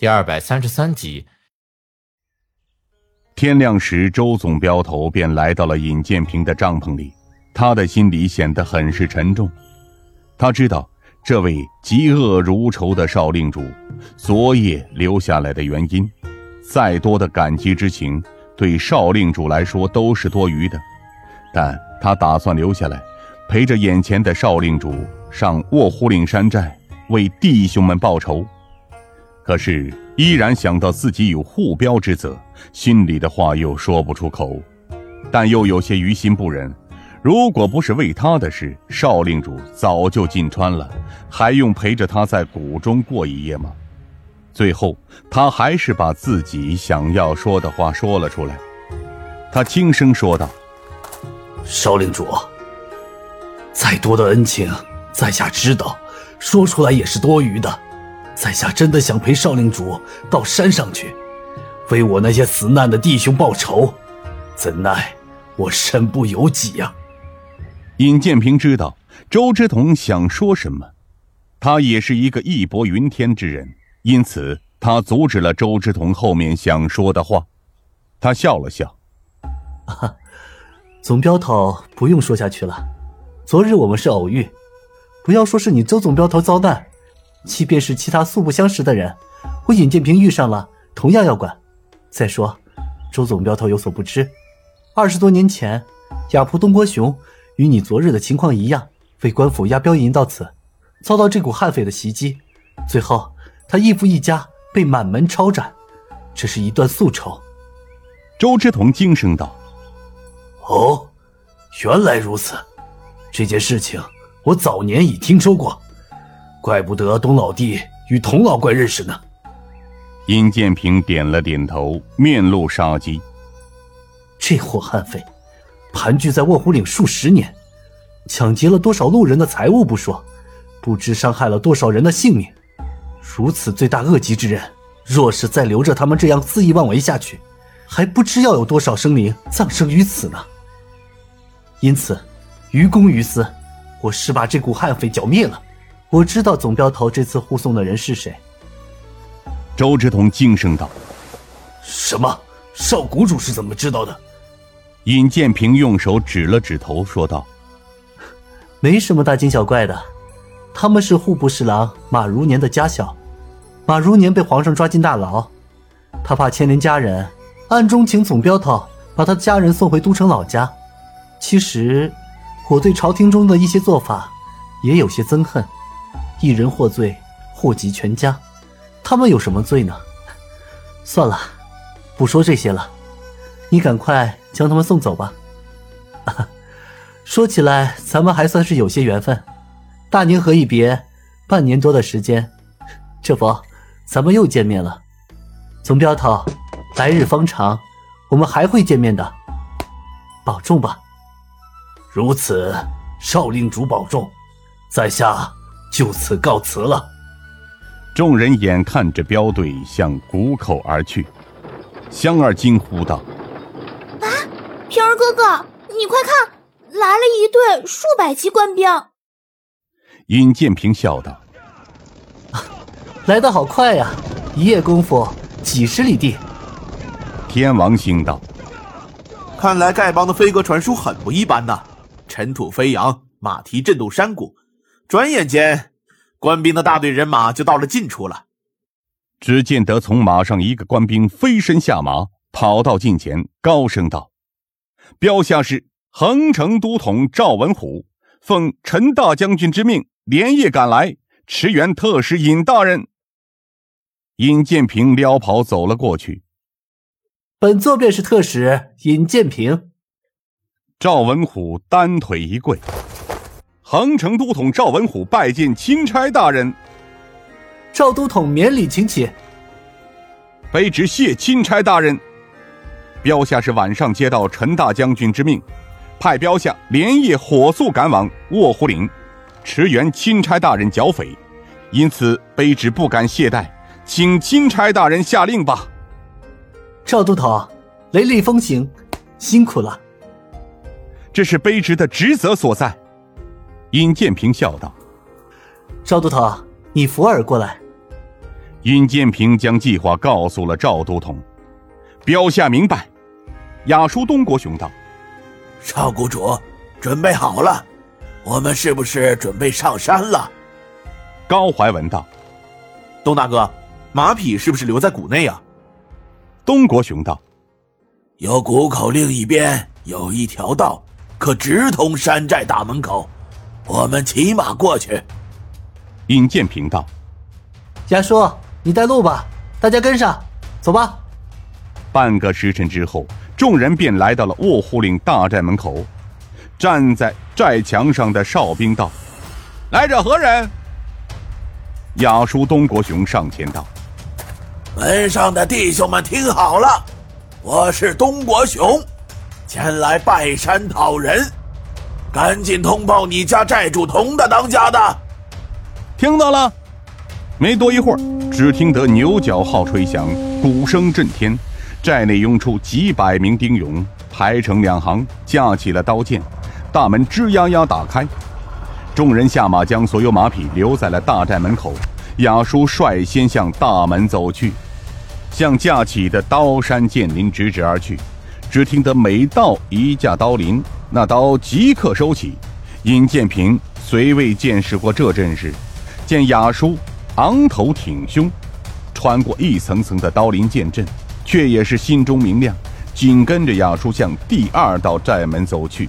第二百三十三集。天亮时，周总镖头便来到了尹建平的帐篷里，他的心里显得很是沉重。他知道这位嫉恶如仇的少令主昨夜留下来的原因，再多的感激之情对少令主来说都是多余的，但他打算留下来，陪着眼前的少令主上卧虎岭山寨为弟兄们报仇。可是，依然想到自己有护镖之责，心里的话又说不出口，但又有些于心不忍。如果不是为他的事，少令主早就进川了，还用陪着他在谷中过一夜吗？最后，他还是把自己想要说的话说了出来。他轻声说道：“少令主，再多的恩情，在下知道，说出来也是多余的。”在下真的想陪少令主到山上去，为我那些死难的弟兄报仇，怎奈我身不由己呀。尹建平知道周之同想说什么，他也是一个义薄云天之人，因此他阻止了周之同后面想说的话。他笑了笑：“啊，总镖头不用说下去了。昨日我们是偶遇，不要说是你周总镖头遭难。”即便是其他素不相识的人，我尹建平遇上了，同样要管。再说，周总镖头有所不知，二十多年前，亚仆东郭雄与你昨日的情况一样，为官府押镖银到此，遭到这股悍匪的袭击，最后他义父一家被满门抄斩，这是一段宿仇。周之同惊声道：“哦，原来如此，这件事情我早年已听说过。”怪不得东老弟与童老怪认识呢。殷建平点了点头，面露杀机。这伙悍匪，盘踞在卧虎岭数十年，抢劫了多少路人的财物不说，不知伤害了多少人的性命。如此罪大恶极之人，若是再留着他们这样肆意妄为下去，还不知要有多少生灵葬身于此呢。因此，于公于私，我是把这股悍匪剿灭了。我知道总镖头这次护送的人是谁。周之同惊声道：“什么？少谷主是怎么知道的？”尹建平用手指了指头，说道：“没什么大惊小怪的，他们是户部侍郎马如年的家小。马如年被皇上抓进大牢，他怕牵连家人，暗中请总镖头把他的家人送回都城老家。其实，我对朝廷中的一些做法也有些憎恨。”一人获罪，祸及全家。他们有什么罪呢？算了，不说这些了。你赶快将他们送走吧。说起来，咱们还算是有些缘分。大宁河一别，半年多的时间，这不，咱们又见面了。总镖头，来日方长，我们还会见面的。保重吧。如此，少令主保重，在下。就此告辞了。众人眼看着镖队向谷口而去，香儿惊呼道：“啊，平儿哥哥，你快看，来了一队数百级官兵！”尹建平笑道：“来的好快呀，一夜功夫几十里地。”天王星道：“看来丐帮的飞鸽传书很不一般呐，尘土飞扬，马蹄震动山谷。”转眼间，官兵的大队人马就到了近处了。只见得从马上一个官兵飞身下马，跑到近前，高声道：“标下是横城都统赵文虎，奉陈大将军之命，连夜赶来驰援特使尹大人。”尹建平撩袍走了过去：“本座便是特使尹建平。”赵文虎单腿一跪。横城都统赵文虎拜见钦差大人。赵都统免礼，请起。卑职谢钦差大人。标下是晚上接到陈大将军之命，派标下连夜火速赶往卧虎岭，驰援钦差大人剿匪，因此卑职不敢懈怠，请钦差大人下令吧。赵都统，雷厉风行，辛苦了。这是卑职的职责所在。尹建平笑道：“赵都统，你扶儿过来。”尹建平将计划告诉了赵都统，标下明白。雅叔东国雄道：“少谷主，准备好了，我们是不是准备上山了？”高怀文道：“东大哥，马匹是不是留在谷内啊？”东国雄道：“有谷口另一边有一条道，可直通山寨大门口，我们骑马过去。”尹建平道：“雅叔。”你带路吧，大家跟上，走吧。半个时辰之后，众人便来到了卧虎岭大寨门口。站在寨墙上的哨兵道：“来者何人？”雅叔东国雄上前道：“门上的弟兄们听好了，我是东国雄，前来拜山讨人，赶紧通报你家寨主佟大当家的。”听到了。没多一会儿。只听得牛角号吹响，鼓声震天，寨内涌出几百名丁勇，排成两行，架起了刀剑。大门吱呀呀打开，众人下马，将所有马匹留在了大寨门口。雅叔率先向大门走去，向架起的刀山剑林直指而去。只听得每到一架刀林，那刀即刻收起。尹建平虽未见识过这阵势，见雅叔。昂头挺胸，穿过一层层的刀林剑阵，却也是心中明亮，紧跟着雅叔向第二道寨门走去。